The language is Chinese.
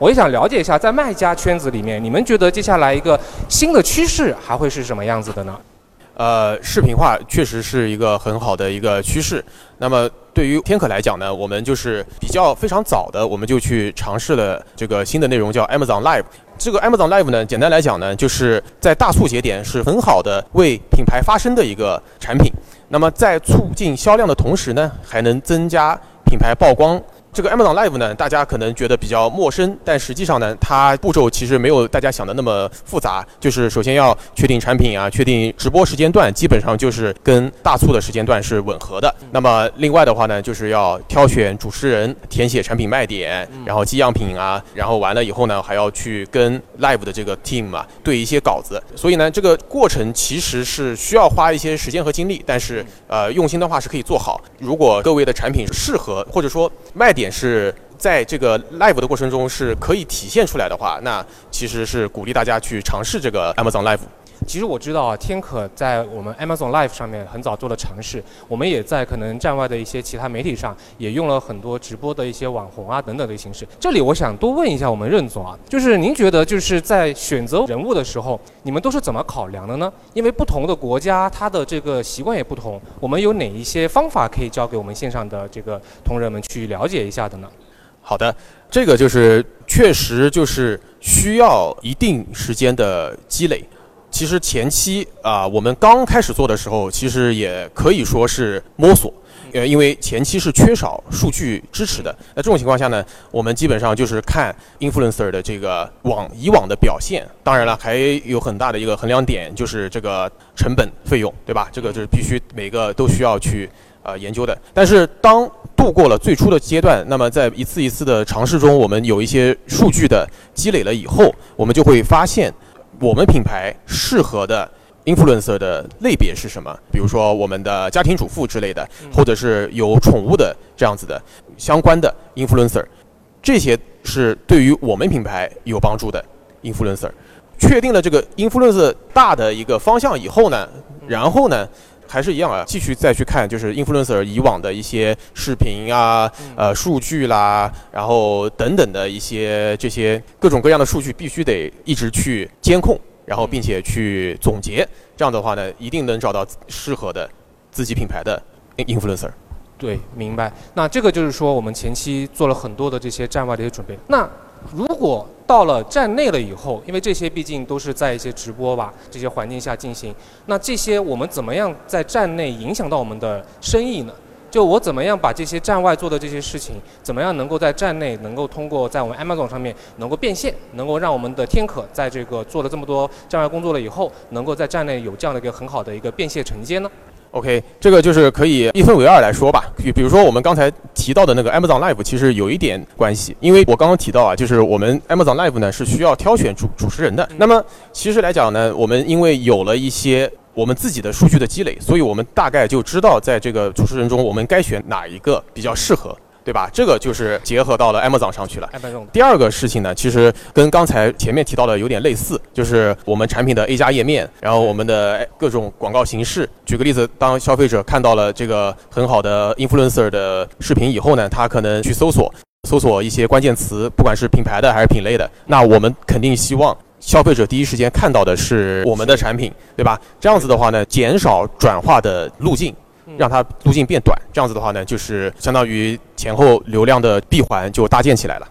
我也想了解一下，在卖家圈子里面，你们觉得接下来一个新的趋势还会是什么样子的呢？呃，视频化确实是一个很好的一个趋势。那么对于天可来讲呢，我们就是比较非常早的，我们就去尝试了这个新的内容，叫 Amazon Live。这个 Amazon Live 呢，简单来讲呢，就是在大促节点是很好的为品牌发声的一个产品。那么在促进销量的同时呢，还能增加品牌曝光。这个 Amazon Live 呢，大家可能觉得比较陌生，但实际上呢，它步骤其实没有大家想的那么复杂。就是首先要确定产品啊，确定直播时间段，基本上就是跟大促的时间段是吻合的。那么另外的话呢，就是要挑选主持人，填写产品卖点，然后寄样品啊，然后完了以后呢，还要去跟 Live 的这个 team 啊对一些稿子。所以呢，这个过程其实是需要花一些时间和精力，但是呃，用心的话是可以做好。如果各位的产品适合，或者说卖点。点是在这个 live 的过程中是可以体现出来的话，那其实是鼓励大家去尝试这个 Amazon Live。其实我知道啊，天可在我们 Amazon Live 上面很早做了尝试，我们也在可能站外的一些其他媒体上也用了很多直播的一些网红啊等等的形式。这里我想多问一下我们任总啊，就是您觉得就是在选择人物的时候，你们都是怎么考量的呢？因为不同的国家它的这个习惯也不同，我们有哪一些方法可以教给我们线上的这个同仁们去了解一下的呢？好的，这个就是确实就是需要一定时间的积累。其实前期啊，我们刚开始做的时候，其实也可以说是摸索，呃，因为前期是缺少数据支持的。那这种情况下呢，我们基本上就是看 influencer 的这个往以往的表现。当然了，还有很大的一个衡量点就是这个成本费用，对吧？这个就是必须每个都需要去呃研究的。但是当度过了最初的阶段，那么在一次一次的尝试中，我们有一些数据的积累了以后，我们就会发现。我们品牌适合的 influencer 的类别是什么？比如说我们的家庭主妇之类的，或者是有宠物的这样子的相关的 influencer，这些是对于我们品牌有帮助的 influencer。确定了这个 influencer 大的一个方向以后呢，然后呢？还是一样啊，继续再去看，就是 influencer 以往的一些视频啊、呃数据啦，然后等等的一些这些各种各样的数据，必须得一直去监控，然后并且去总结。这样的话呢，一定能找到适合的自己品牌的 influencer。对，明白。那这个就是说，我们前期做了很多的这些站外的一些准备。那如果到了站内了以后，因为这些毕竟都是在一些直播吧这些环境下进行，那这些我们怎么样在站内影响到我们的生意呢？就我怎么样把这些站外做的这些事情，怎么样能够在站内能够通过在我们 Amazon 上面能够变现，能够让我们的天可在这个做了这么多站外工作了以后，能够在站内有这样的一个很好的一个变现承接呢？OK，这个就是可以一分为二来说吧。比比如说我们刚才提到的那个 Amazon Live，其实有一点关系，因为我刚刚提到啊，就是我们 Amazon Live 呢是需要挑选主主持人的。那么其实来讲呢，我们因为有了一些我们自己的数据的积累，所以我们大概就知道在这个主持人中，我们该选哪一个比较适合。对吧？这个就是结合到了 Amazon 上去了。第二个事情呢，其实跟刚才前面提到的有点类似，就是我们产品的 A 加页面，然后我们的各种广告形式。举个例子，当消费者看到了这个很好的 influencer 的视频以后呢，他可能去搜索，搜索一些关键词，不管是品牌的还是品类的，那我们肯定希望消费者第一时间看到的是我们的产品，对吧？这样子的话呢，减少转化的路径。让它路径变短，这样子的话呢，就是相当于前后流量的闭环就搭建起来了。